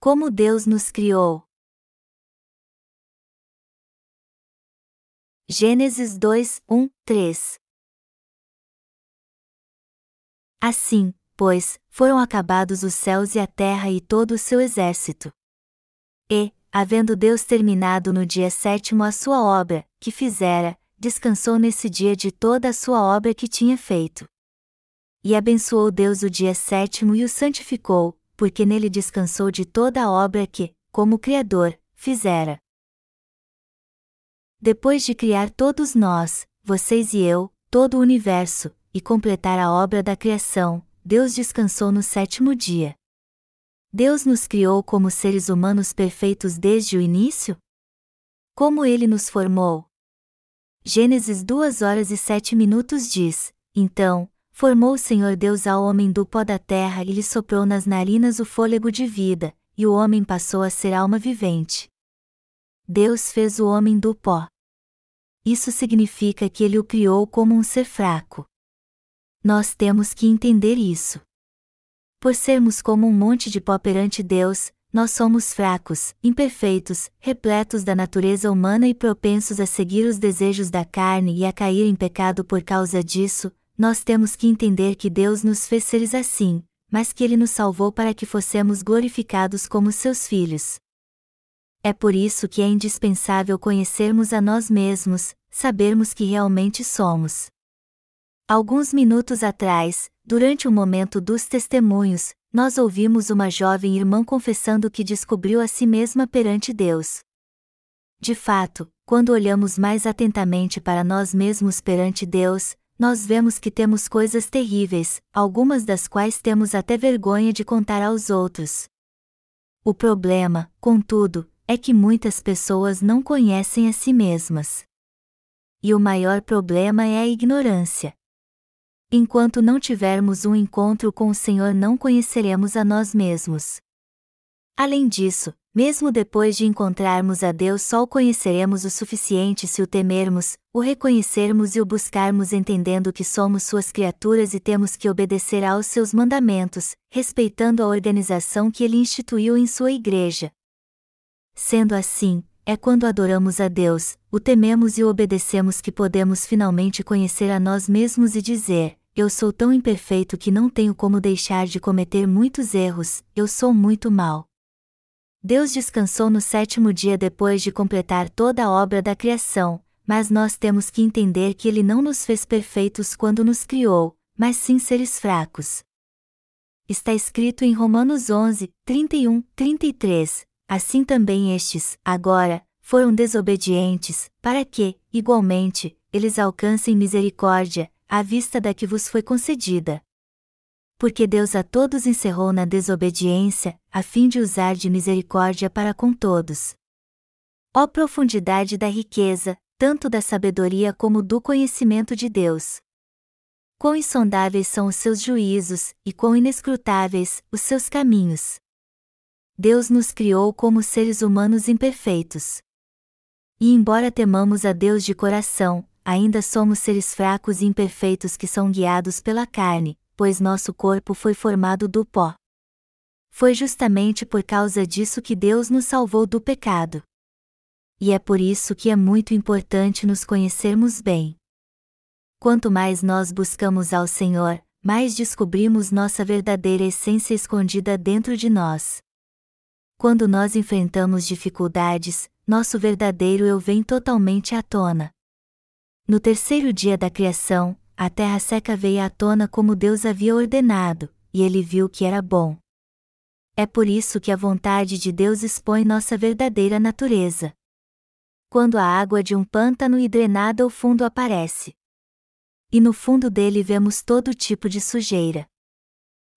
Como Deus nos criou. Gênesis 2, 1, 3 Assim, pois, foram acabados os céus e a terra e todo o seu exército. E, havendo Deus terminado no dia sétimo a sua obra, que fizera, descansou nesse dia de toda a sua obra que tinha feito. E abençoou Deus o dia sétimo e o santificou, porque nele descansou de toda a obra que, como Criador, fizera. Depois de criar todos nós, vocês e eu, todo o universo, e completar a obra da criação, Deus descansou no sétimo dia. Deus nos criou como seres humanos perfeitos desde o início? Como ele nos formou? Gênesis 2 horas e 7 minutos diz: Então, formou o Senhor Deus ao homem do pó da terra e lhe soprou nas narinas o fôlego de vida, e o homem passou a ser alma vivente. Deus fez o homem do pó. Isso significa que ele o criou como um ser fraco. Nós temos que entender isso. Por sermos como um monte de pó perante Deus, nós somos fracos, imperfeitos, repletos da natureza humana e propensos a seguir os desejos da carne e a cair em pecado por causa disso, nós temos que entender que Deus nos fez seres assim, mas que Ele nos salvou para que fossemos glorificados como seus filhos. É por isso que é indispensável conhecermos a nós mesmos, sabermos que realmente somos. Alguns minutos atrás, durante o momento dos testemunhos, nós ouvimos uma jovem irmã confessando que descobriu a si mesma perante Deus. De fato, quando olhamos mais atentamente para nós mesmos perante Deus, nós vemos que temos coisas terríveis, algumas das quais temos até vergonha de contar aos outros. O problema, contudo, é que muitas pessoas não conhecem a si mesmas. E o maior problema é a ignorância. Enquanto não tivermos um encontro com o Senhor, não conheceremos a nós mesmos. Além disso, mesmo depois de encontrarmos a Deus, só o conheceremos o suficiente se o temermos, o reconhecermos e o buscarmos entendendo que somos suas criaturas e temos que obedecer aos seus mandamentos, respeitando a organização que ele instituiu em sua igreja. Sendo assim, é quando adoramos a Deus, o tememos e o obedecemos que podemos finalmente conhecer a nós mesmos e dizer: eu sou tão imperfeito que não tenho como deixar de cometer muitos erros, eu sou muito mal. Deus descansou no sétimo dia depois de completar toda a obra da criação, mas nós temos que entender que Ele não nos fez perfeitos quando nos criou, mas sim seres fracos. Está escrito em Romanos 11, 31, 33: Assim também estes, agora, foram desobedientes, para que, igualmente, eles alcancem misericórdia, à vista da que vos foi concedida. Porque Deus a todos encerrou na desobediência, a fim de usar de misericórdia para com todos. Ó profundidade da riqueza, tanto da sabedoria como do conhecimento de Deus! Quão insondáveis são os seus juízos, e quão inescrutáveis os seus caminhos! Deus nos criou como seres humanos imperfeitos. E embora temamos a Deus de coração, ainda somos seres fracos e imperfeitos que são guiados pela carne, pois nosso corpo foi formado do pó. Foi justamente por causa disso que Deus nos salvou do pecado. E é por isso que é muito importante nos conhecermos bem. Quanto mais nós buscamos ao Senhor, mais descobrimos nossa verdadeira essência escondida dentro de nós. Quando nós enfrentamos dificuldades, nosso verdadeiro eu vem totalmente à tona. No terceiro dia da criação, a terra seca veio à tona como Deus havia ordenado, e ele viu que era bom. É por isso que a vontade de Deus expõe nossa verdadeira natureza. Quando a água de um pântano e drenada ao fundo aparece. E no fundo dele vemos todo tipo de sujeira.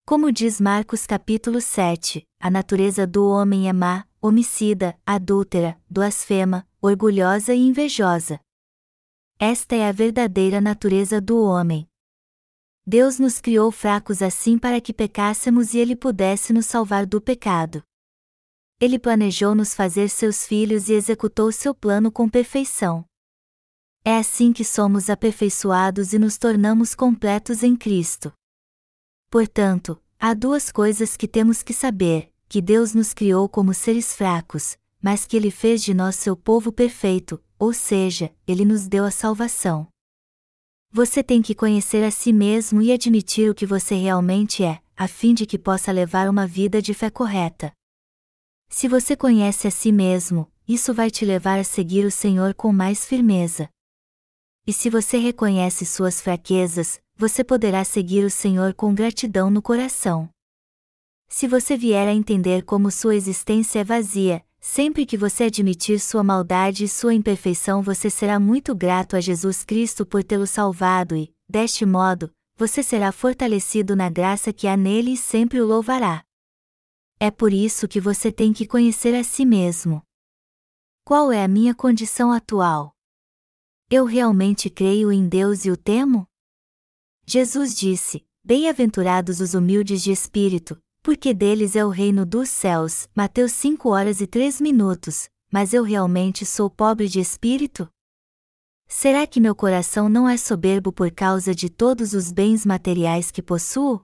Como diz Marcos capítulo 7, a natureza do homem é má, homicida, adúltera, blasfema, orgulhosa e invejosa. Esta é a verdadeira natureza do homem. Deus nos criou fracos assim para que pecássemos e Ele pudesse nos salvar do pecado. Ele planejou nos fazer seus filhos e executou seu plano com perfeição. É assim que somos aperfeiçoados e nos tornamos completos em Cristo. Portanto, há duas coisas que temos que saber: que Deus nos criou como seres fracos, mas que Ele fez de nós seu povo perfeito, ou seja, Ele nos deu a salvação. Você tem que conhecer a si mesmo e admitir o que você realmente é, a fim de que possa levar uma vida de fé correta. Se você conhece a si mesmo, isso vai te levar a seguir o Senhor com mais firmeza. E se você reconhece suas fraquezas, você poderá seguir o Senhor com gratidão no coração. Se você vier a entender como sua existência é vazia, sempre que você admitir sua maldade e sua imperfeição, você será muito grato a Jesus Cristo por tê-lo salvado e, deste modo, você será fortalecido na graça que há nele e sempre o louvará. É por isso que você tem que conhecer a si mesmo. Qual é a minha condição atual? Eu realmente creio em Deus e o temo? Jesus disse: Bem-aventurados os humildes de espírito, porque deles é o reino dos céus. Mateus 5 horas e 3 minutos. Mas eu realmente sou pobre de espírito? Será que meu coração não é soberbo por causa de todos os bens materiais que possuo?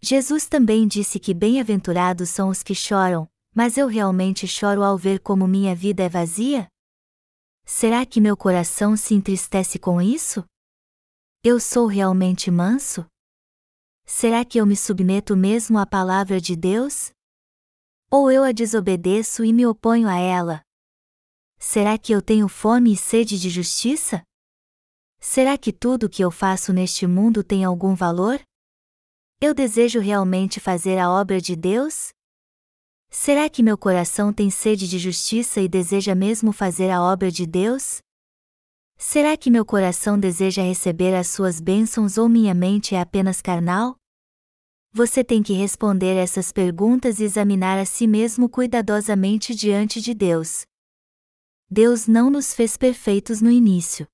Jesus também disse que bem-aventurados são os que choram, mas eu realmente choro ao ver como minha vida é vazia? Será que meu coração se entristece com isso? Eu sou realmente manso? Será que eu me submeto mesmo à palavra de Deus? Ou eu a desobedeço e me oponho a ela? Será que eu tenho fome e sede de justiça? Será que tudo o que eu faço neste mundo tem algum valor? Eu desejo realmente fazer a obra de Deus? Será que meu coração tem sede de justiça e deseja mesmo fazer a obra de Deus? Será que meu coração deseja receber as suas bênçãos ou minha mente é apenas carnal? Você tem que responder essas perguntas e examinar a si mesmo cuidadosamente diante de Deus. Deus não nos fez perfeitos no início.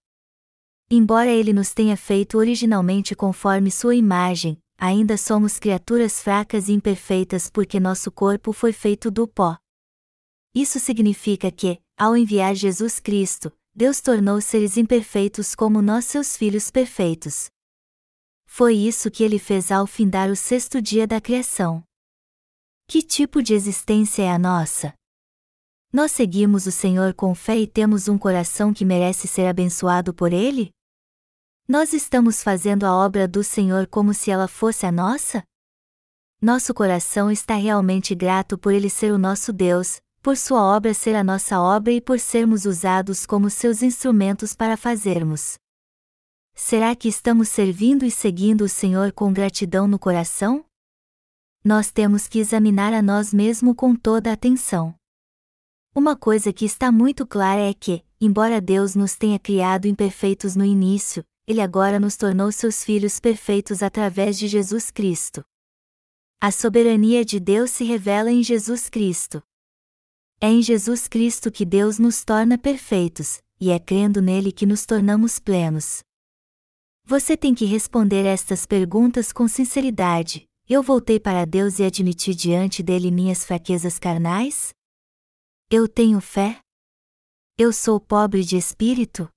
Embora Ele nos tenha feito originalmente conforme Sua imagem, ainda somos criaturas fracas e imperfeitas porque nosso corpo foi feito do pó. Isso significa que, ao enviar Jesus Cristo, Deus tornou seres imperfeitos como nós seus filhos perfeitos. Foi isso que ele fez ao findar o sexto dia da criação. Que tipo de existência é a nossa? Nós seguimos o Senhor com fé e temos um coração que merece ser abençoado por Ele? Nós estamos fazendo a obra do Senhor como se ela fosse a nossa? Nosso coração está realmente grato por Ele ser o nosso Deus, por Sua obra ser a nossa obra e por sermos usados como seus instrumentos para fazermos. Será que estamos servindo e seguindo o Senhor com gratidão no coração? Nós temos que examinar a nós mesmos com toda a atenção. Uma coisa que está muito clara é que, embora Deus nos tenha criado imperfeitos no início, ele agora nos tornou seus filhos perfeitos através de Jesus Cristo. A soberania de Deus se revela em Jesus Cristo. É em Jesus Cristo que Deus nos torna perfeitos, e é crendo nele que nos tornamos plenos. Você tem que responder estas perguntas com sinceridade. Eu voltei para Deus e admiti diante dele minhas fraquezas carnais? Eu tenho fé? Eu sou pobre de espírito?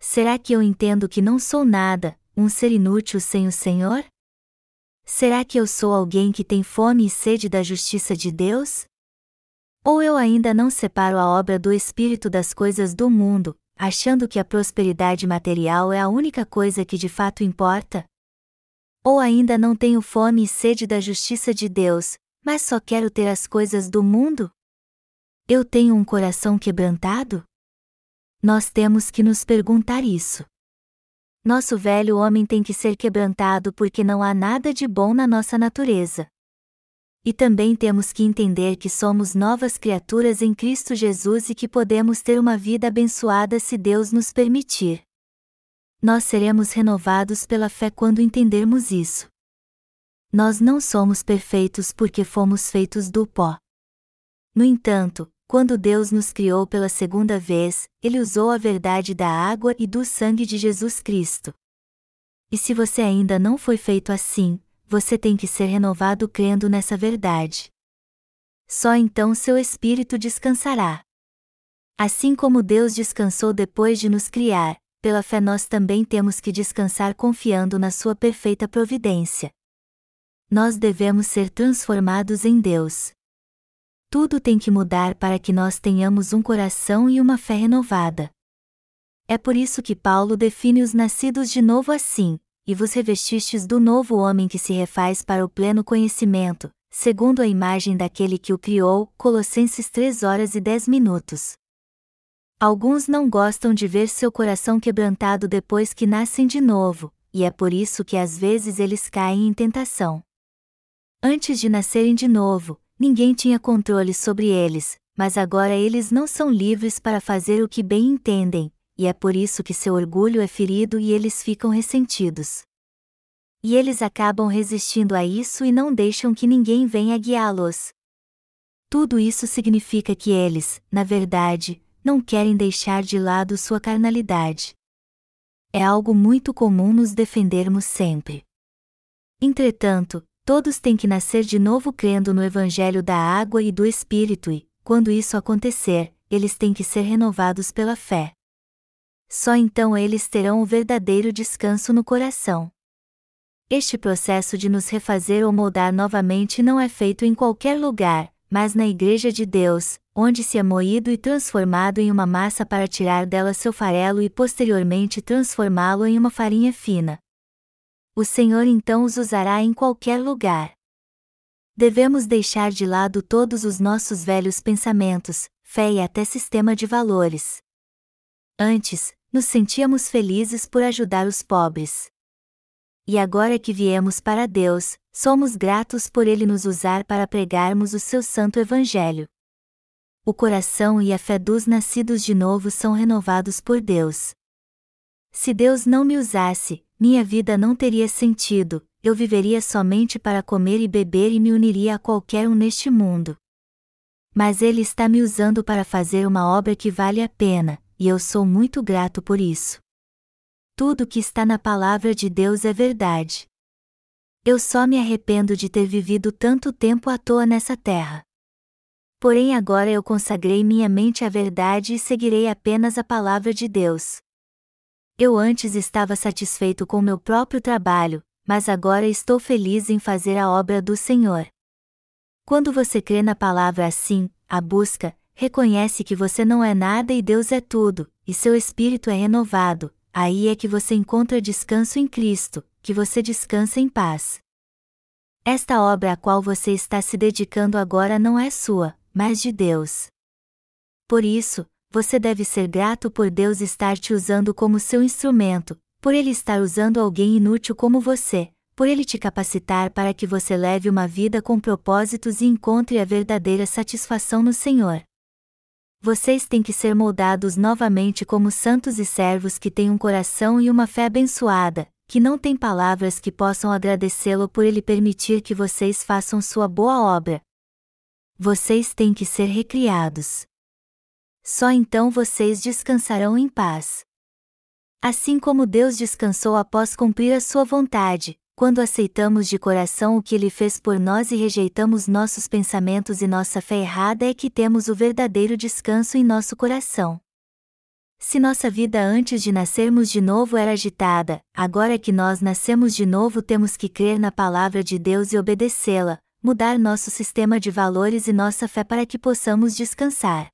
Será que eu entendo que não sou nada, um ser inútil sem o Senhor? Será que eu sou alguém que tem fome e sede da justiça de Deus? Ou eu ainda não separo a obra do Espírito das coisas do mundo, achando que a prosperidade material é a única coisa que de fato importa? Ou ainda não tenho fome e sede da justiça de Deus, mas só quero ter as coisas do mundo? Eu tenho um coração quebrantado? Nós temos que nos perguntar isso. Nosso velho homem tem que ser quebrantado porque não há nada de bom na nossa natureza. E também temos que entender que somos novas criaturas em Cristo Jesus e que podemos ter uma vida abençoada se Deus nos permitir. Nós seremos renovados pela fé quando entendermos isso. Nós não somos perfeitos porque fomos feitos do pó. No entanto, quando Deus nos criou pela segunda vez, Ele usou a verdade da água e do sangue de Jesus Cristo. E se você ainda não foi feito assim, você tem que ser renovado crendo nessa verdade. Só então seu espírito descansará. Assim como Deus descansou depois de nos criar, pela fé nós também temos que descansar confiando na Sua perfeita providência. nós devemos ser transformados em Deus. Tudo tem que mudar para que nós tenhamos um coração e uma fé renovada. É por isso que Paulo define os nascidos de novo assim: e vos revestistes do novo homem que se refaz para o pleno conhecimento, segundo a imagem daquele que o criou. Colossenses 3 horas e 10 minutos. Alguns não gostam de ver seu coração quebrantado depois que nascem de novo, e é por isso que às vezes eles caem em tentação. Antes de nascerem de novo, ninguém tinha controle sobre eles, mas agora eles não são livres para fazer o que bem entendem, e é por isso que seu orgulho é ferido e eles ficam ressentidos. E eles acabam resistindo a isso e não deixam que ninguém venha guiá-los. Tudo isso significa que eles, na verdade, não querem deixar de lado sua carnalidade. É algo muito comum nos defendermos sempre. Entretanto, todos têm que nascer de novo crendo no Evangelho da água e do Espírito e, quando isso acontecer, eles têm que ser renovados pela fé. Só então eles terão o verdadeiro descanso no coração. Este processo de nos refazer ou moldar novamente não é feito em qualquer lugar, mas na Igreja de Deus, onde se é moído e transformado em uma massa para tirar dela seu farelo e posteriormente transformá-lo em uma farinha fina. O Senhor então os usará em qualquer lugar. Devemos deixar de lado todos os nossos velhos pensamentos, fé e até sistema de valores. Antes, nos sentíamos felizes por ajudar os pobres. E agora que viemos para Deus, somos gratos por Ele nos usar para pregarmos o seu santo Evangelho o coração e a fé dos nascidos de novo são renovados por Deus. Se Deus não me usasse, minha vida não teria sentido, eu viveria somente para comer e beber e me uniria a qualquer um neste mundo. Mas Ele está me usando para fazer uma obra que vale a pena, e eu sou muito grato por isso. Tudo que está na palavra de Deus é verdade. Eu só me arrependo de ter vivido tanto tempo à toa nessa terra. Porém agora eu consagrei minha mente à verdade e seguirei apenas a palavra de Deus. Eu antes estava satisfeito com meu próprio trabalho, mas agora estou feliz em fazer a obra do Senhor. Quando você crê na palavra assim, a busca, reconhece que você não é nada e Deus é tudo, e seu espírito é renovado, aí é que você encontra descanso em Cristo, que você descansa em paz. Esta obra a qual você está se dedicando agora não é sua, mas de Deus. Por isso, você deve ser grato por Deus estar te usando como seu instrumento, por Ele estar usando alguém inútil como você, por Ele te capacitar para que você leve uma vida com propósitos e encontre a verdadeira satisfação no Senhor. Vocês têm que ser moldados novamente como santos e servos que têm um coração e uma fé abençoada, que não têm palavras que possam agradecê-lo por Ele permitir que vocês façam sua boa obra, vocês têm que ser recriados. Só então vocês descansarão em paz. Assim como Deus descansou após cumprir a sua vontade, quando aceitamos de coração o que Ele fez por nós e rejeitamos nossos pensamentos e nossa fé errada, é que temos o verdadeiro descanso em nosso coração. Se nossa vida antes de nascermos de novo era agitada, agora que nós nascemos de novo temos que crer na palavra de Deus e obedecê-la, mudar nosso sistema de valores e nossa fé para que possamos descansar.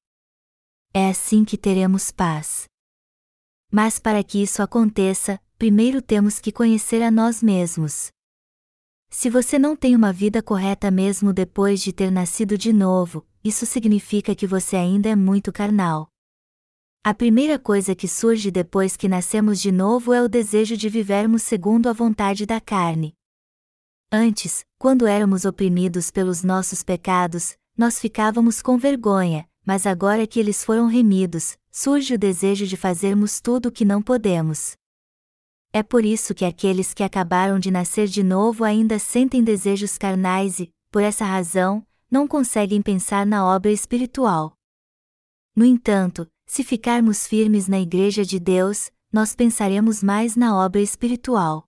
É assim que teremos paz. Mas para que isso aconteça, primeiro temos que conhecer a nós mesmos. Se você não tem uma vida correta mesmo depois de ter nascido de novo, isso significa que você ainda é muito carnal. A primeira coisa que surge depois que nascemos de novo é o desejo de vivermos segundo a vontade da carne, Antes, quando éramos oprimidos pelos nossos pecados, nós ficávamos com vergonha, mas agora que eles foram remidos, surge o desejo de fazermos tudo o que não podemos. É por isso que aqueles que acabaram de nascer de novo ainda sentem desejos carnais e, por essa razão, não conseguem pensar na obra espiritual. No entanto, se ficarmos firmes na Igreja de Deus, nós pensaremos mais na obra espiritual.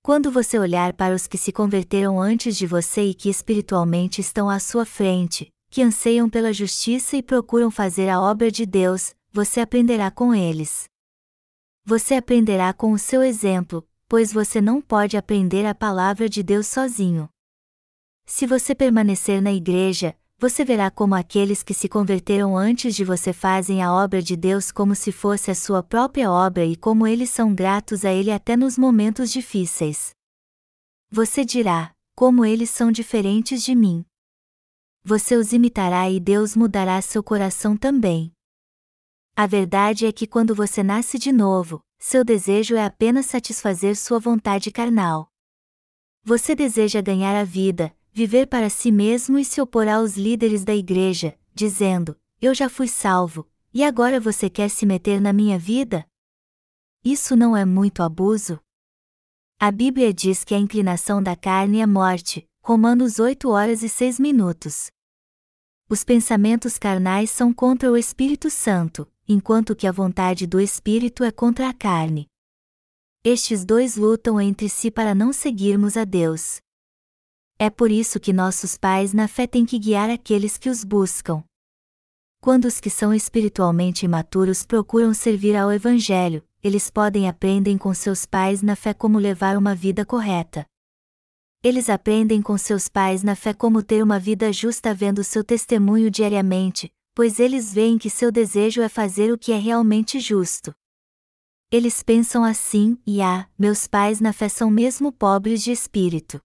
Quando você olhar para os que se converteram antes de você e que espiritualmente estão à sua frente, que anseiam pela justiça e procuram fazer a obra de Deus, você aprenderá com eles. Você aprenderá com o seu exemplo, pois você não pode aprender a palavra de Deus sozinho. Se você permanecer na igreja, você verá como aqueles que se converteram antes de você fazem a obra de Deus como se fosse a sua própria obra e como eles são gratos a Ele até nos momentos difíceis. Você dirá: como eles são diferentes de mim. Você os imitará e Deus mudará seu coração também. A verdade é que quando você nasce de novo, seu desejo é apenas satisfazer sua vontade carnal. Você deseja ganhar a vida, viver para si mesmo e se opor aos líderes da igreja, dizendo: Eu já fui salvo, e agora você quer se meter na minha vida? Isso não é muito abuso? A Bíblia diz que a inclinação da carne é morte, Romanos 8 horas e 6 minutos. Os pensamentos carnais são contra o Espírito Santo, enquanto que a vontade do Espírito é contra a carne. Estes dois lutam entre si para não seguirmos a Deus. É por isso que nossos pais na fé têm que guiar aqueles que os buscam. Quando os que são espiritualmente imaturos procuram servir ao Evangelho, eles podem aprendem com seus pais na fé como levar uma vida correta. Eles aprendem com seus pais na fé como ter uma vida justa vendo seu testemunho diariamente, pois eles veem que seu desejo é fazer o que é realmente justo. Eles pensam assim, e ah, meus pais na fé são mesmo pobres de espírito.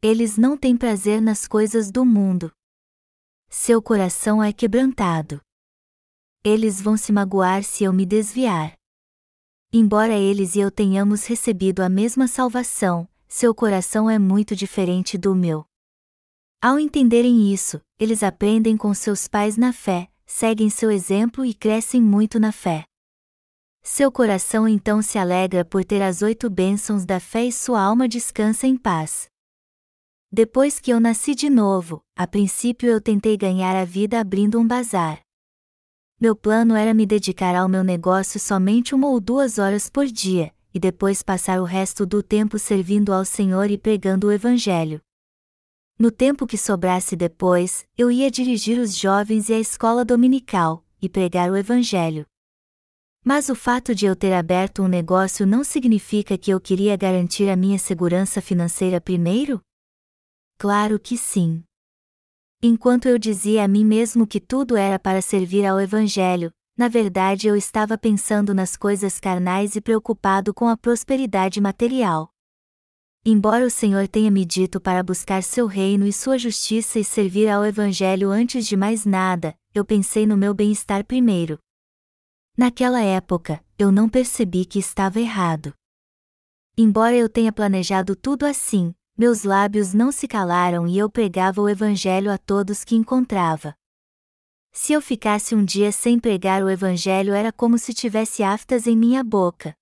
Eles não têm prazer nas coisas do mundo. Seu coração é quebrantado. Eles vão se magoar se eu me desviar. Embora eles e eu tenhamos recebido a mesma salvação, seu coração é muito diferente do meu. Ao entenderem isso, eles aprendem com seus pais na fé, seguem seu exemplo e crescem muito na fé. Seu coração então se alegra por ter as oito bênçãos da fé e sua alma descansa em paz. Depois que eu nasci de novo, a princípio eu tentei ganhar a vida abrindo um bazar. Meu plano era me dedicar ao meu negócio somente uma ou duas horas por dia, e depois passar o resto do tempo servindo ao Senhor e pregando o Evangelho. No tempo que sobrasse depois, eu ia dirigir os jovens e a escola dominical, e pregar o Evangelho. Mas o fato de eu ter aberto um negócio não significa que eu queria garantir a minha segurança financeira primeiro? Claro que sim. Enquanto eu dizia a mim mesmo que tudo era para servir ao Evangelho, na verdade eu estava pensando nas coisas carnais e preocupado com a prosperidade material. Embora o Senhor tenha me dito para buscar seu reino e sua justiça e servir ao Evangelho antes de mais nada, eu pensei no meu bem-estar primeiro. Naquela época, eu não percebi que estava errado. Embora eu tenha planejado tudo assim, meus lábios não se calaram e eu pregava o Evangelho a todos que encontrava. Se eu ficasse um dia sem pregar o Evangelho era como se tivesse aftas em minha boca.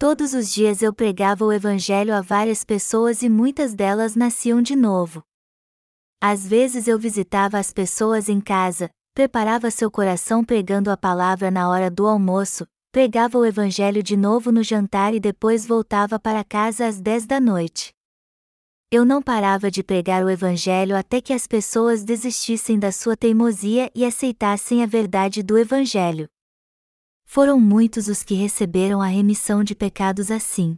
Todos os dias eu pregava o Evangelho a várias pessoas e muitas delas nasciam de novo. Às vezes eu visitava as pessoas em casa, preparava seu coração pregando a palavra na hora do almoço, pregava o Evangelho de novo no jantar e depois voltava para casa às dez da noite. Eu não parava de pregar o Evangelho até que as pessoas desistissem da sua teimosia e aceitassem a verdade do Evangelho. Foram muitos os que receberam a remissão de pecados assim.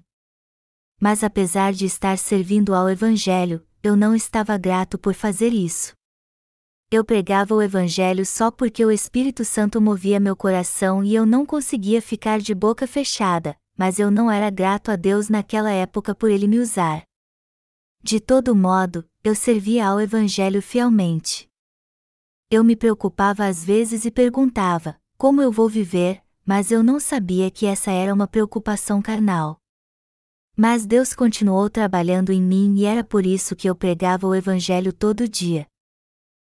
Mas apesar de estar servindo ao Evangelho, eu não estava grato por fazer isso. Eu pregava o Evangelho só porque o Espírito Santo movia meu coração e eu não conseguia ficar de boca fechada, mas eu não era grato a Deus naquela época por ele me usar. De todo modo, eu servia ao Evangelho fielmente. Eu me preocupava às vezes e perguntava: como eu vou viver? Mas eu não sabia que essa era uma preocupação carnal. Mas Deus continuou trabalhando em mim e era por isso que eu pregava o Evangelho todo dia.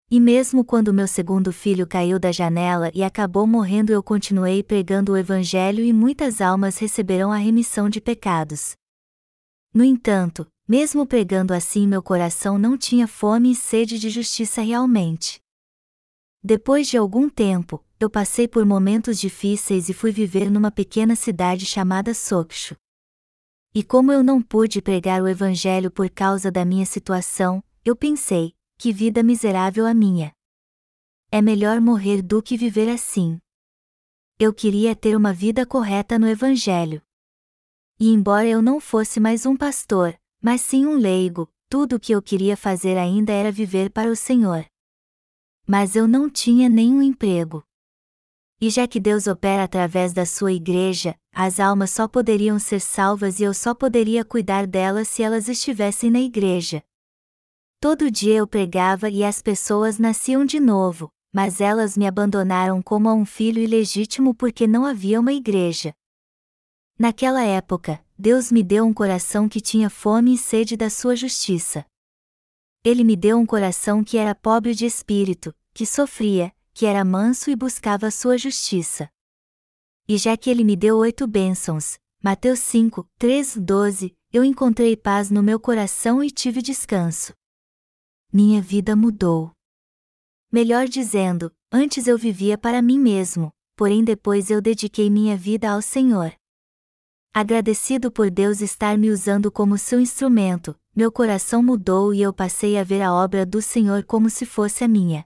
E mesmo quando meu segundo filho caiu da janela e acabou morrendo, eu continuei pregando o Evangelho e muitas almas receberão a remissão de pecados. No entanto, mesmo pregando assim, meu coração não tinha fome e sede de justiça realmente. Depois de algum tempo, eu passei por momentos difíceis e fui viver numa pequena cidade chamada Sokshu. E como eu não pude pregar o Evangelho por causa da minha situação, eu pensei: que vida miserável a minha! É melhor morrer do que viver assim. Eu queria ter uma vida correta no Evangelho. E embora eu não fosse mais um pastor, mas sim um leigo, tudo o que eu queria fazer ainda era viver para o Senhor. Mas eu não tinha nenhum emprego. E já que Deus opera através da sua igreja, as almas só poderiam ser salvas e eu só poderia cuidar delas se elas estivessem na igreja. Todo dia eu pregava e as pessoas nasciam de novo, mas elas me abandonaram como a um filho ilegítimo porque não havia uma igreja. Naquela época, Deus me deu um coração que tinha fome e sede da sua justiça. Ele me deu um coração que era pobre de espírito, que sofria, que era manso e buscava sua justiça. E já que ele me deu oito bênçãos, Mateus 5, 3, 12, eu encontrei paz no meu coração e tive descanso. Minha vida mudou. Melhor dizendo, antes eu vivia para mim mesmo, porém depois eu dediquei minha vida ao Senhor. Agradecido por Deus estar me usando como seu instrumento, meu coração mudou e eu passei a ver a obra do Senhor como se fosse a minha.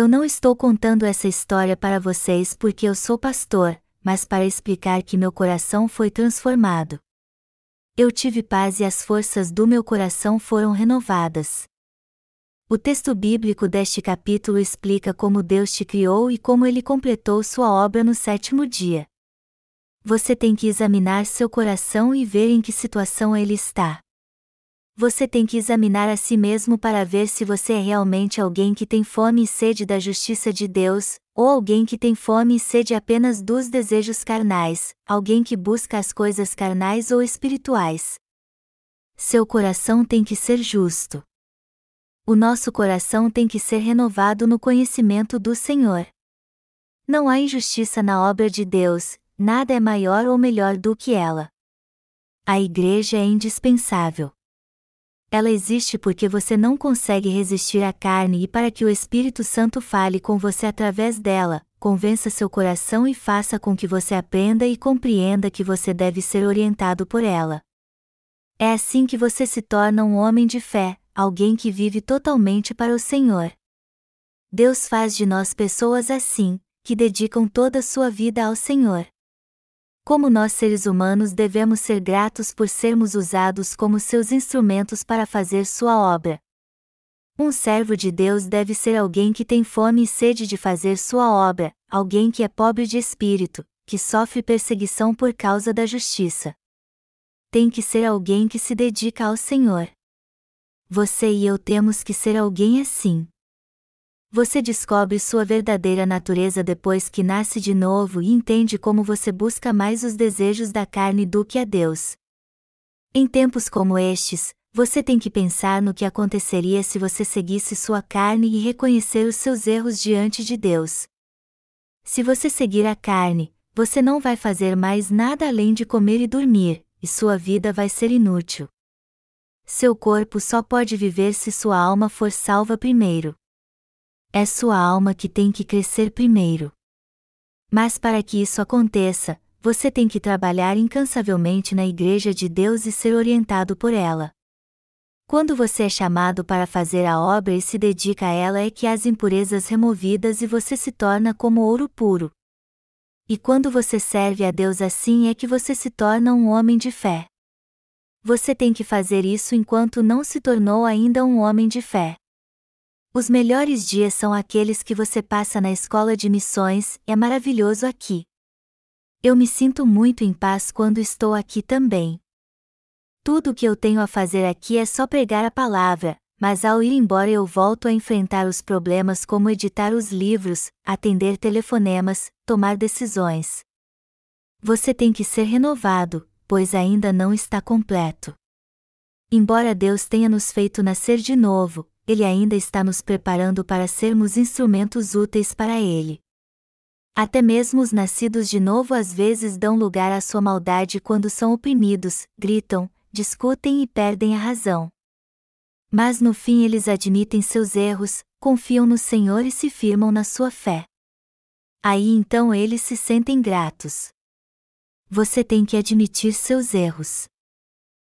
Eu não estou contando essa história para vocês porque eu sou pastor, mas para explicar que meu coração foi transformado. Eu tive paz e as forças do meu coração foram renovadas. O texto bíblico deste capítulo explica como Deus te criou e como ele completou sua obra no sétimo dia. Você tem que examinar seu coração e ver em que situação ele está você tem que examinar a si mesmo para ver se você é realmente alguém que tem fome e sede da justiça de Deus, ou alguém que tem fome e sede apenas dos desejos carnais, alguém que busca as coisas carnais ou espirituais. Seu coração tem que ser justo. O nosso coração tem que ser renovado no conhecimento do Senhor. Não há injustiça na obra de Deus, nada é maior ou melhor do que ela. A igreja é indispensável. Ela existe porque você não consegue resistir à carne e para que o Espírito Santo fale com você através dela, convença seu coração e faça com que você aprenda e compreenda que você deve ser orientado por ela. É assim que você se torna um homem de fé, alguém que vive totalmente para o Senhor. Deus faz de nós pessoas assim, que dedicam toda a sua vida ao Senhor. Como nós seres humanos devemos ser gratos por sermos usados como seus instrumentos para fazer sua obra. Um servo de Deus deve ser alguém que tem fome e sede de fazer sua obra, alguém que é pobre de espírito, que sofre perseguição por causa da justiça. Tem que ser alguém que se dedica ao Senhor. Você e eu temos que ser alguém assim. Você descobre sua verdadeira natureza depois que nasce de novo e entende como você busca mais os desejos da carne do que a Deus. Em tempos como estes, você tem que pensar no que aconteceria se você seguisse sua carne e reconhecer os seus erros diante de Deus. Se você seguir a carne, você não vai fazer mais nada além de comer e dormir, e sua vida vai ser inútil. Seu corpo só pode viver se sua alma for salva primeiro. É sua alma que tem que crescer primeiro. Mas para que isso aconteça, você tem que trabalhar incansavelmente na Igreja de Deus e ser orientado por ela. Quando você é chamado para fazer a obra e se dedica a ela é que as impurezas removidas e você se torna como ouro puro. E quando você serve a Deus assim é que você se torna um homem de fé. Você tem que fazer isso enquanto não se tornou ainda um homem de fé. Os melhores dias são aqueles que você passa na escola de missões, é maravilhoso aqui. Eu me sinto muito em paz quando estou aqui também. Tudo o que eu tenho a fazer aqui é só pregar a palavra, mas ao ir embora eu volto a enfrentar os problemas como editar os livros, atender telefonemas, tomar decisões. Você tem que ser renovado, pois ainda não está completo. Embora Deus tenha nos feito nascer de novo, ele ainda está nos preparando para sermos instrumentos úteis para Ele. Até mesmo os nascidos de novo às vezes dão lugar à sua maldade quando são oprimidos, gritam, discutem e perdem a razão. Mas no fim eles admitem seus erros, confiam no Senhor e se firmam na sua fé. Aí então eles se sentem gratos. Você tem que admitir seus erros.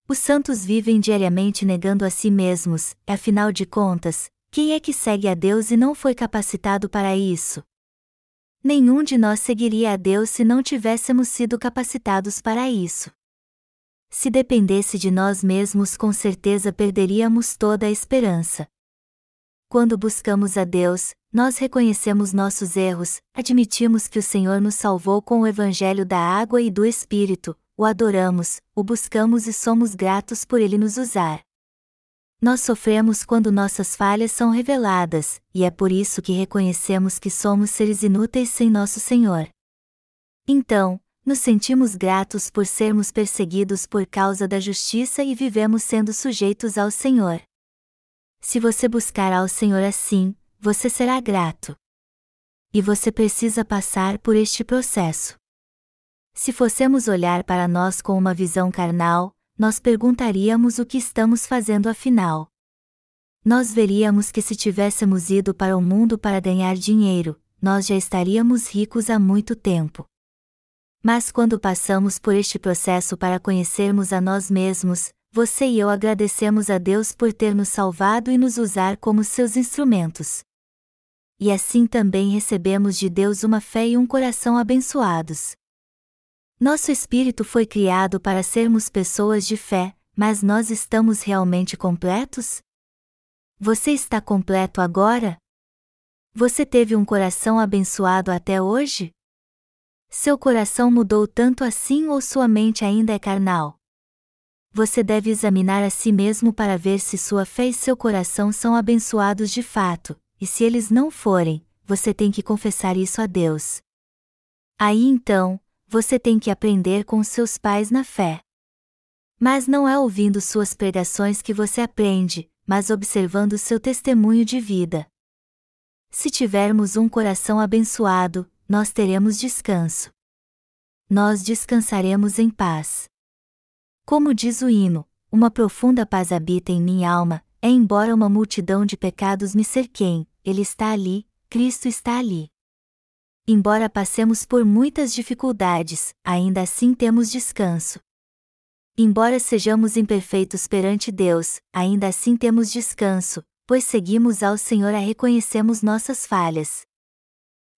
Os santos vivem diariamente negando a si mesmos, afinal de contas, quem é que segue a Deus e não foi capacitado para isso? Nenhum de nós seguiria a Deus se não tivéssemos sido capacitados para isso. Se dependesse de nós mesmos, com certeza perderíamos toda a esperança. Quando buscamos a Deus, nós reconhecemos nossos erros, admitimos que o Senhor nos salvou com o Evangelho da água e do Espírito, o adoramos, o buscamos e somos gratos por ele nos usar. Nós sofremos quando nossas falhas são reveladas, e é por isso que reconhecemos que somos seres inúteis sem nosso Senhor. Então, nos sentimos gratos por sermos perseguidos por causa da justiça e vivemos sendo sujeitos ao Senhor. Se você buscar ao Senhor assim, você será grato. E você precisa passar por este processo. Se fossemos olhar para nós com uma visão carnal, nós perguntaríamos o que estamos fazendo afinal. Nós veríamos que se tivéssemos ido para o mundo para ganhar dinheiro, nós já estaríamos ricos há muito tempo. Mas quando passamos por este processo para conhecermos a nós mesmos, você e eu agradecemos a Deus por ter nos salvado e nos usar como seus instrumentos. E assim também recebemos de Deus uma fé e um coração abençoados. Nosso espírito foi criado para sermos pessoas de fé, mas nós estamos realmente completos? Você está completo agora? Você teve um coração abençoado até hoje? Seu coração mudou tanto assim ou sua mente ainda é carnal? Você deve examinar a si mesmo para ver se sua fé e seu coração são abençoados de fato, e se eles não forem, você tem que confessar isso a Deus. Aí então, você tem que aprender com seus pais na fé. Mas não é ouvindo suas pregações que você aprende, mas observando seu testemunho de vida. Se tivermos um coração abençoado, nós teremos descanso. Nós descansaremos em paz. Como diz o hino, uma profunda paz habita em minha alma, é embora uma multidão de pecados me cerquem, Ele está ali, Cristo está ali. Embora passemos por muitas dificuldades, ainda assim temos descanso. Embora sejamos imperfeitos perante Deus, ainda assim temos descanso, pois seguimos ao Senhor e reconhecemos nossas falhas.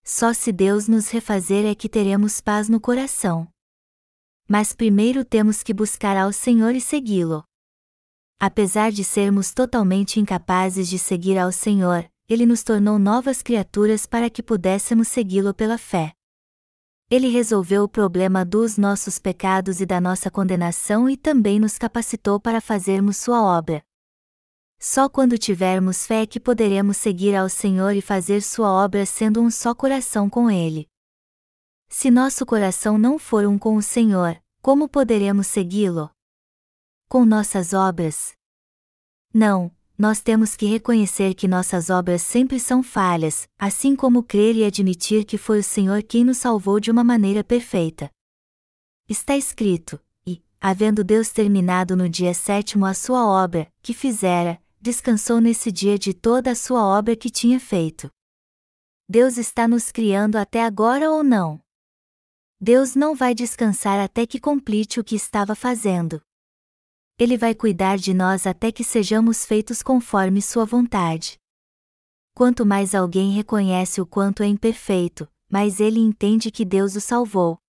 Só se Deus nos refazer é que teremos paz no coração. Mas primeiro temos que buscar ao Senhor e segui-lo. Apesar de sermos totalmente incapazes de seguir ao Senhor, Ele nos tornou novas criaturas para que pudéssemos segui-lo pela fé. Ele resolveu o problema dos nossos pecados e da nossa condenação e também nos capacitou para fazermos sua obra. Só quando tivermos fé que poderemos seguir ao Senhor e fazer sua obra sendo um só coração com Ele. Se nosso coração não for um com o Senhor, como poderemos segui-lo? Com nossas obras? Não, nós temos que reconhecer que nossas obras sempre são falhas, assim como crer e admitir que foi o Senhor quem nos salvou de uma maneira perfeita. Está escrito: E, havendo Deus terminado no dia sétimo a sua obra, que fizera, descansou nesse dia de toda a sua obra que tinha feito. Deus está nos criando até agora ou não? Deus não vai descansar até que complete o que estava fazendo. Ele vai cuidar de nós até que sejamos feitos conforme Sua vontade. Quanto mais alguém reconhece o quanto é imperfeito, mais ele entende que Deus o salvou,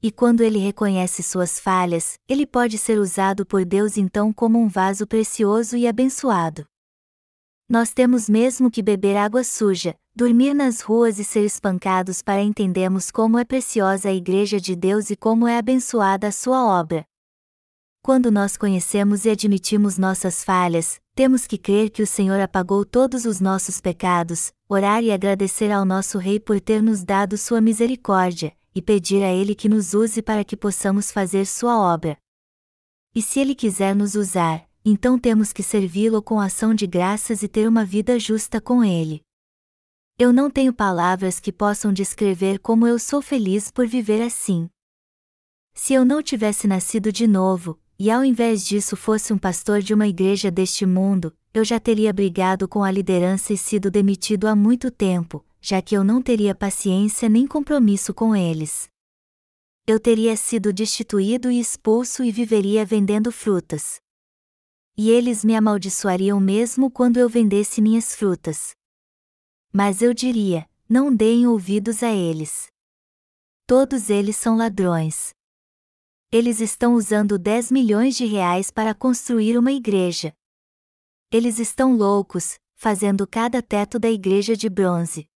e quando ele reconhece suas falhas, ele pode ser usado por Deus então como um vaso precioso e abençoado. Nós temos mesmo que beber água suja, dormir nas ruas e ser espancados para entendermos como é preciosa a Igreja de Deus e como é abençoada a sua obra. Quando nós conhecemos e admitimos nossas falhas, temos que crer que o Senhor apagou todos os nossos pecados, orar e agradecer ao nosso Rei por ter nos dado sua misericórdia, e pedir a Ele que nos use para que possamos fazer Sua obra. E se Ele quiser nos usar, então temos que servi-lo com ação de graças e ter uma vida justa com Ele. Eu não tenho palavras que possam descrever como eu sou feliz por viver assim. Se eu não tivesse nascido de novo, e ao invés disso fosse um pastor de uma igreja deste mundo, eu já teria brigado com a liderança e sido demitido há muito tempo, já que eu não teria paciência nem compromisso com eles. Eu teria sido destituído e expulso e viveria vendendo frutas. E eles me amaldiçoariam mesmo quando eu vendesse minhas frutas. Mas eu diria: não deem ouvidos a eles. Todos eles são ladrões. Eles estão usando 10 milhões de reais para construir uma igreja. Eles estão loucos, fazendo cada teto da igreja de bronze.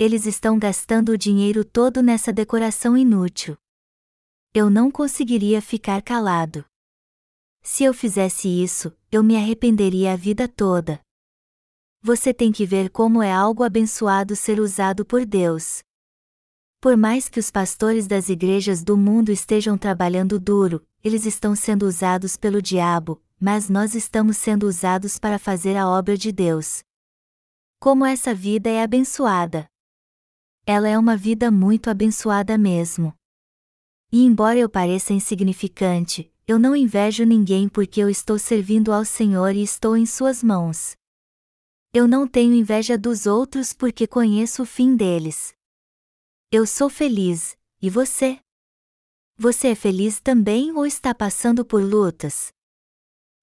Eles estão gastando o dinheiro todo nessa decoração inútil. Eu não conseguiria ficar calado. Se eu fizesse isso, eu me arrependeria a vida toda. Você tem que ver como é algo abençoado ser usado por Deus. Por mais que os pastores das igrejas do mundo estejam trabalhando duro, eles estão sendo usados pelo diabo, mas nós estamos sendo usados para fazer a obra de Deus. Como essa vida é abençoada! Ela é uma vida muito abençoada mesmo. E embora eu pareça insignificante, eu não invejo ninguém porque eu estou servindo ao Senhor e estou em Suas mãos. Eu não tenho inveja dos outros porque conheço o fim deles. Eu sou feliz, e você? Você é feliz também ou está passando por lutas?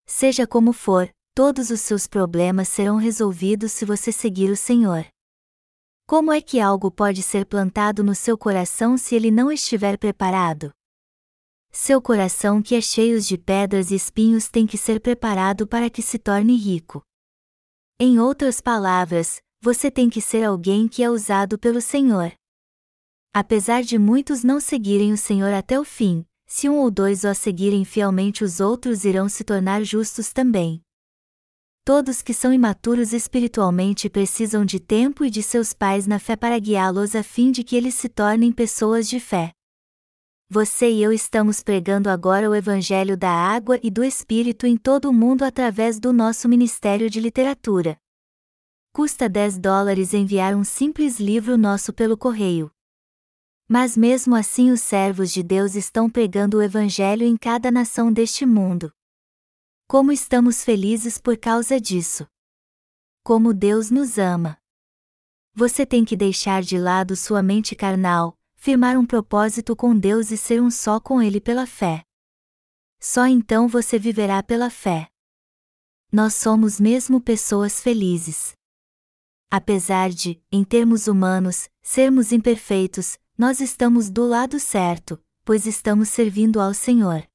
Seja como for, todos os seus problemas serão resolvidos se você seguir o Senhor. Como é que algo pode ser plantado no seu coração se ele não estiver preparado? Seu coração que é cheio de pedras e espinhos tem que ser preparado para que se torne rico. Em outras palavras, você tem que ser alguém que é usado pelo Senhor. Apesar de muitos não seguirem o Senhor até o fim, se um ou dois o seguirem fielmente, os outros irão se tornar justos também. Todos que são imaturos espiritualmente precisam de tempo e de seus pais na fé para guiá-los a fim de que eles se tornem pessoas de fé. Você e eu estamos pregando agora o Evangelho da Água e do Espírito em todo o mundo através do nosso Ministério de Literatura. Custa 10 dólares enviar um simples livro nosso pelo correio. Mas mesmo assim, os servos de Deus estão pregando o Evangelho em cada nação deste mundo. Como estamos felizes por causa disso! Como Deus nos ama! Você tem que deixar de lado sua mente carnal, firmar um propósito com Deus e ser um só com Ele pela fé. Só então você viverá pela fé. Nós somos mesmo pessoas felizes. Apesar de, em termos humanos, sermos imperfeitos, nós estamos do lado certo, pois estamos servindo ao Senhor.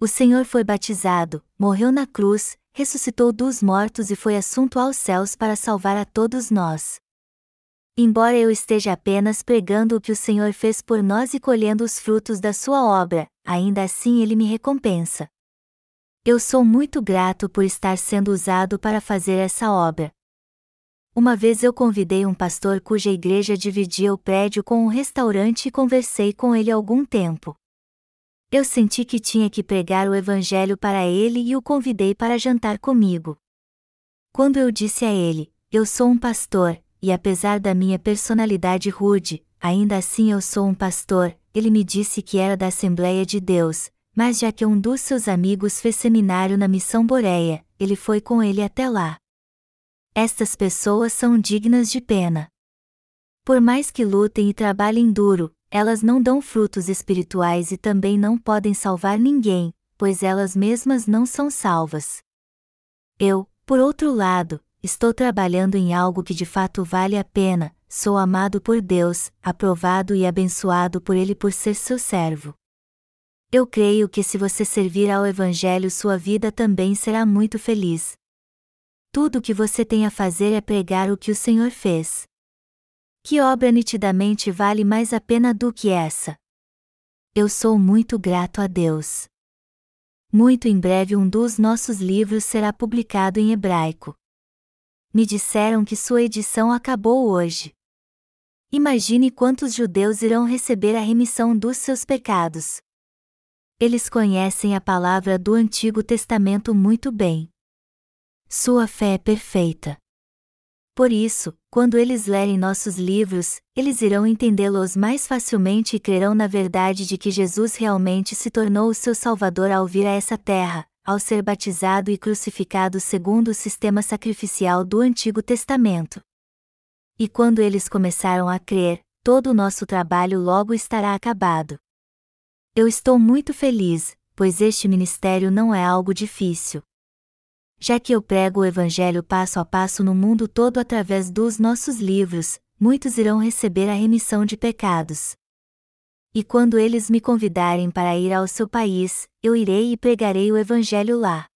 O Senhor foi batizado, morreu na cruz, ressuscitou dos mortos e foi assunto aos céus para salvar a todos nós. Embora eu esteja apenas pregando o que o Senhor fez por nós e colhendo os frutos da sua obra, ainda assim ele me recompensa. Eu sou muito grato por estar sendo usado para fazer essa obra. Uma vez eu convidei um pastor cuja igreja dividia o prédio com um restaurante e conversei com ele algum tempo. Eu senti que tinha que pregar o evangelho para ele e o convidei para jantar comigo. Quando eu disse a ele, eu sou um pastor, e apesar da minha personalidade rude, ainda assim eu sou um pastor, ele me disse que era da Assembleia de Deus, mas já que um dos seus amigos fez seminário na Missão Boreia, ele foi com ele até lá. Estas pessoas são dignas de pena. Por mais que lutem e trabalhem duro, elas não dão frutos espirituais e também não podem salvar ninguém, pois elas mesmas não são salvas. Eu, por outro lado, estou trabalhando em algo que de fato vale a pena, sou amado por Deus, aprovado e abençoado por Ele por ser seu servo. Eu creio que se você servir ao Evangelho, sua vida também será muito feliz. Tudo o que você tem a fazer é pregar o que o Senhor fez. Que obra nitidamente vale mais a pena do que essa? Eu sou muito grato a Deus. Muito em breve um dos nossos livros será publicado em hebraico me disseram que sua edição acabou hoje. Imagine quantos judeus irão receber a remissão dos seus pecados. Eles conhecem a palavra do Antigo Testamento muito bem. Sua fé é perfeita. Por isso, quando eles lerem nossos livros, eles irão entendê-los mais facilmente e crerão na verdade de que Jesus realmente se tornou o seu Salvador ao vir a essa terra, ao ser batizado e crucificado segundo o sistema sacrificial do Antigo Testamento. E quando eles começaram a crer, todo o nosso trabalho logo estará acabado. Eu estou muito feliz, pois este ministério não é algo difícil. Já que eu prego o Evangelho passo a passo no mundo todo através dos nossos livros, muitos irão receber a remissão de pecados. E quando eles me convidarem para ir ao seu país, eu irei e pregarei o Evangelho lá.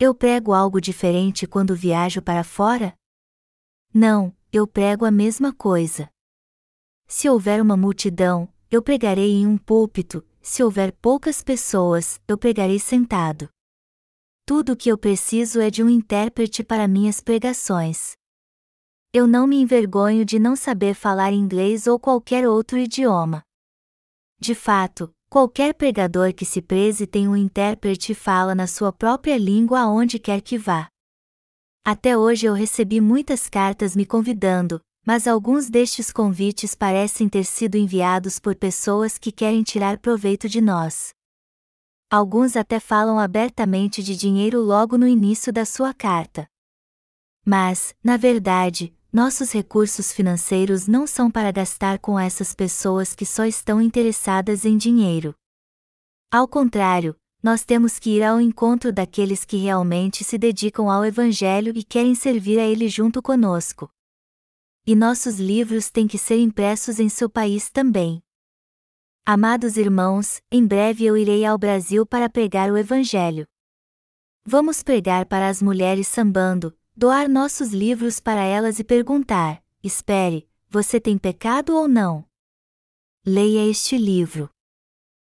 Eu prego algo diferente quando viajo para fora? Não, eu prego a mesma coisa. Se houver uma multidão, eu pregarei em um púlpito, se houver poucas pessoas, eu pregarei sentado. Tudo o que eu preciso é de um intérprete para minhas pregações. Eu não me envergonho de não saber falar inglês ou qualquer outro idioma. De fato, qualquer pregador que se preze tem um intérprete e fala na sua própria língua aonde quer que vá. Até hoje eu recebi muitas cartas me convidando, mas alguns destes convites parecem ter sido enviados por pessoas que querem tirar proveito de nós. Alguns até falam abertamente de dinheiro logo no início da sua carta. Mas, na verdade, nossos recursos financeiros não são para gastar com essas pessoas que só estão interessadas em dinheiro. Ao contrário, nós temos que ir ao encontro daqueles que realmente se dedicam ao Evangelho e querem servir a Ele junto conosco. E nossos livros têm que ser impressos em seu país também. Amados irmãos, em breve eu irei ao Brasil para pregar o Evangelho. Vamos pregar para as mulheres sambando, doar nossos livros para elas e perguntar: espere, você tem pecado ou não? Leia este livro.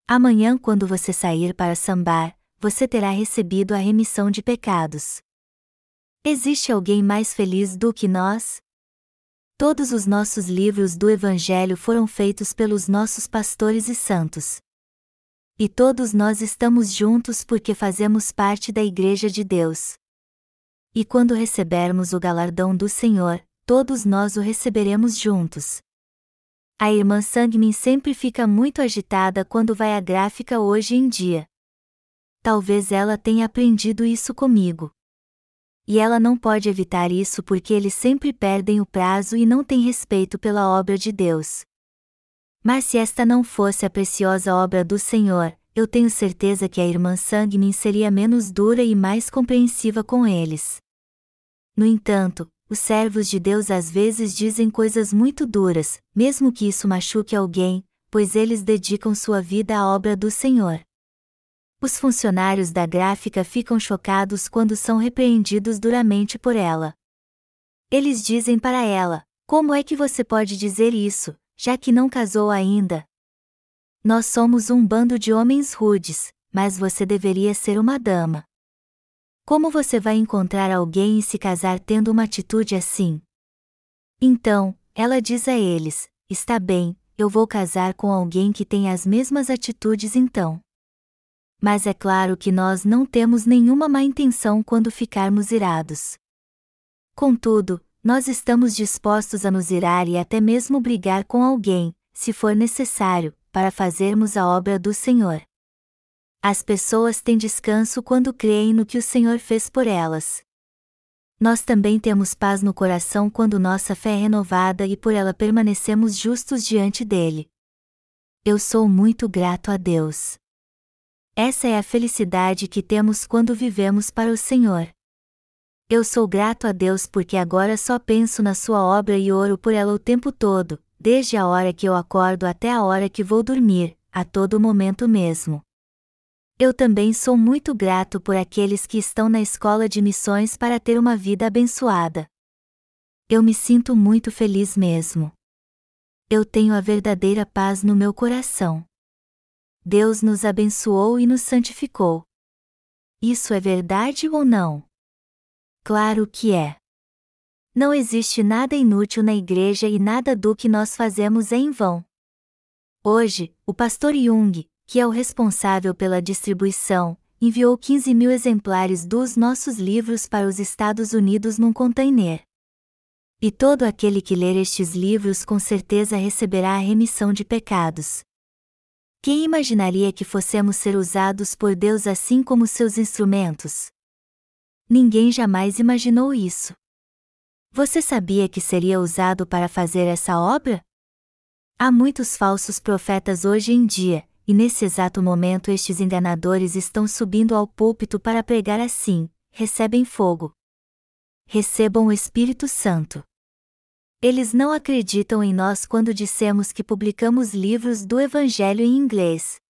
Amanhã, quando você sair para sambar, você terá recebido a remissão de pecados. Existe alguém mais feliz do que nós? Todos os nossos livros do Evangelho foram feitos pelos nossos pastores e santos. E todos nós estamos juntos porque fazemos parte da Igreja de Deus. E quando recebermos o galardão do Senhor, todos nós o receberemos juntos. A irmã Sangmin sempre fica muito agitada quando vai à gráfica hoje em dia. Talvez ela tenha aprendido isso comigo. E ela não pode evitar isso porque eles sempre perdem o prazo e não têm respeito pela obra de Deus. Mas se esta não fosse a preciosa obra do Senhor, eu tenho certeza que a irmã Sangmin seria menos dura e mais compreensiva com eles. No entanto, os servos de Deus às vezes dizem coisas muito duras, mesmo que isso machuque alguém, pois eles dedicam sua vida à obra do Senhor. Os funcionários da gráfica ficam chocados quando são repreendidos duramente por ela. Eles dizem para ela: Como é que você pode dizer isso, já que não casou ainda? Nós somos um bando de homens rudes, mas você deveria ser uma dama. Como você vai encontrar alguém e se casar tendo uma atitude assim? Então, ela diz a eles: Está bem, eu vou casar com alguém que tem as mesmas atitudes então. Mas é claro que nós não temos nenhuma má intenção quando ficarmos irados. Contudo, nós estamos dispostos a nos irar e até mesmo brigar com alguém, se for necessário, para fazermos a obra do Senhor. As pessoas têm descanso quando creem no que o Senhor fez por elas. Nós também temos paz no coração quando nossa fé é renovada e por ela permanecemos justos diante dele. Eu sou muito grato a Deus. Essa é a felicidade que temos quando vivemos para o Senhor. Eu sou grato a Deus porque agora só penso na Sua obra e oro por ela o tempo todo, desde a hora que eu acordo até a hora que vou dormir, a todo momento mesmo. Eu também sou muito grato por aqueles que estão na escola de missões para ter uma vida abençoada. Eu me sinto muito feliz mesmo. Eu tenho a verdadeira paz no meu coração. Deus nos abençoou e nos santificou. Isso é verdade ou não? Claro que é. Não existe nada inútil na igreja e nada do que nós fazemos é em vão. Hoje, o pastor Jung, que é o responsável pela distribuição, enviou 15 mil exemplares dos nossos livros para os Estados Unidos num container. E todo aquele que ler estes livros com certeza receberá a remissão de pecados. Quem imaginaria que fossemos ser usados por Deus assim como seus instrumentos? Ninguém jamais imaginou isso. Você sabia que seria usado para fazer essa obra? Há muitos falsos profetas hoje em dia, e nesse exato momento estes enganadores estão subindo ao púlpito para pregar assim: recebem fogo. Recebam o Espírito Santo. Eles não acreditam em nós quando dissemos que publicamos livros do Evangelho em inglês.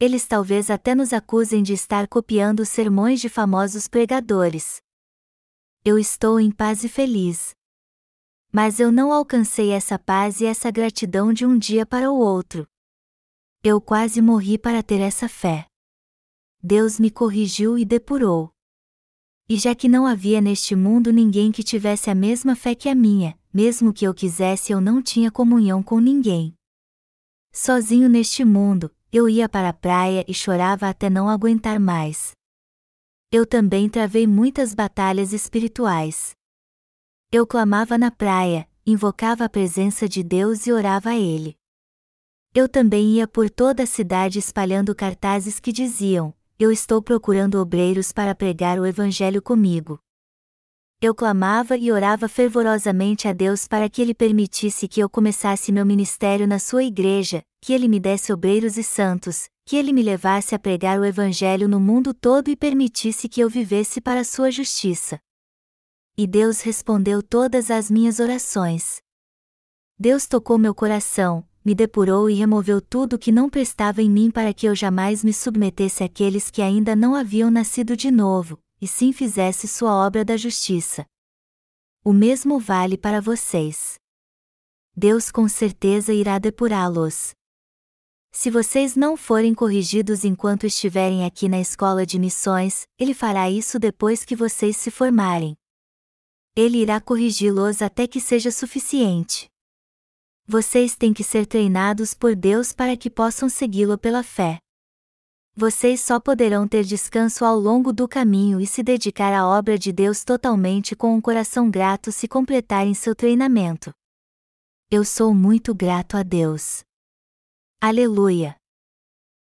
Eles talvez até nos acusem de estar copiando os sermões de famosos pregadores. Eu estou em paz e feliz. Mas eu não alcancei essa paz e essa gratidão de um dia para o outro. Eu quase morri para ter essa fé. Deus me corrigiu e depurou. E já que não havia neste mundo ninguém que tivesse a mesma fé que a minha, mesmo que eu quisesse, eu não tinha comunhão com ninguém. Sozinho neste mundo, eu ia para a praia e chorava até não aguentar mais. Eu também travei muitas batalhas espirituais. Eu clamava na praia, invocava a presença de Deus e orava a Ele. Eu também ia por toda a cidade espalhando cartazes que diziam: Eu estou procurando obreiros para pregar o Evangelho comigo. Eu clamava e orava fervorosamente a Deus para que Ele permitisse que eu começasse meu ministério na sua igreja, que Ele me desse obreiros e santos, que Ele me levasse a pregar o Evangelho no mundo todo e permitisse que eu vivesse para a sua justiça. E Deus respondeu todas as minhas orações. Deus tocou meu coração, me depurou e removeu tudo que não prestava em mim para que eu jamais me submetesse àqueles que ainda não haviam nascido de novo, e sim fizesse sua obra da justiça. O mesmo vale para vocês. Deus com certeza irá depurá-los. Se vocês não forem corrigidos enquanto estiverem aqui na escola de missões, Ele fará isso depois que vocês se formarem. Ele irá corrigi-los até que seja suficiente. Vocês têm que ser treinados por Deus para que possam segui-lo pela fé vocês só poderão ter descanso ao longo do caminho e se dedicar à obra de Deus totalmente com um coração grato se completarem seu treinamento. Eu sou muito grato a Deus. Aleluia!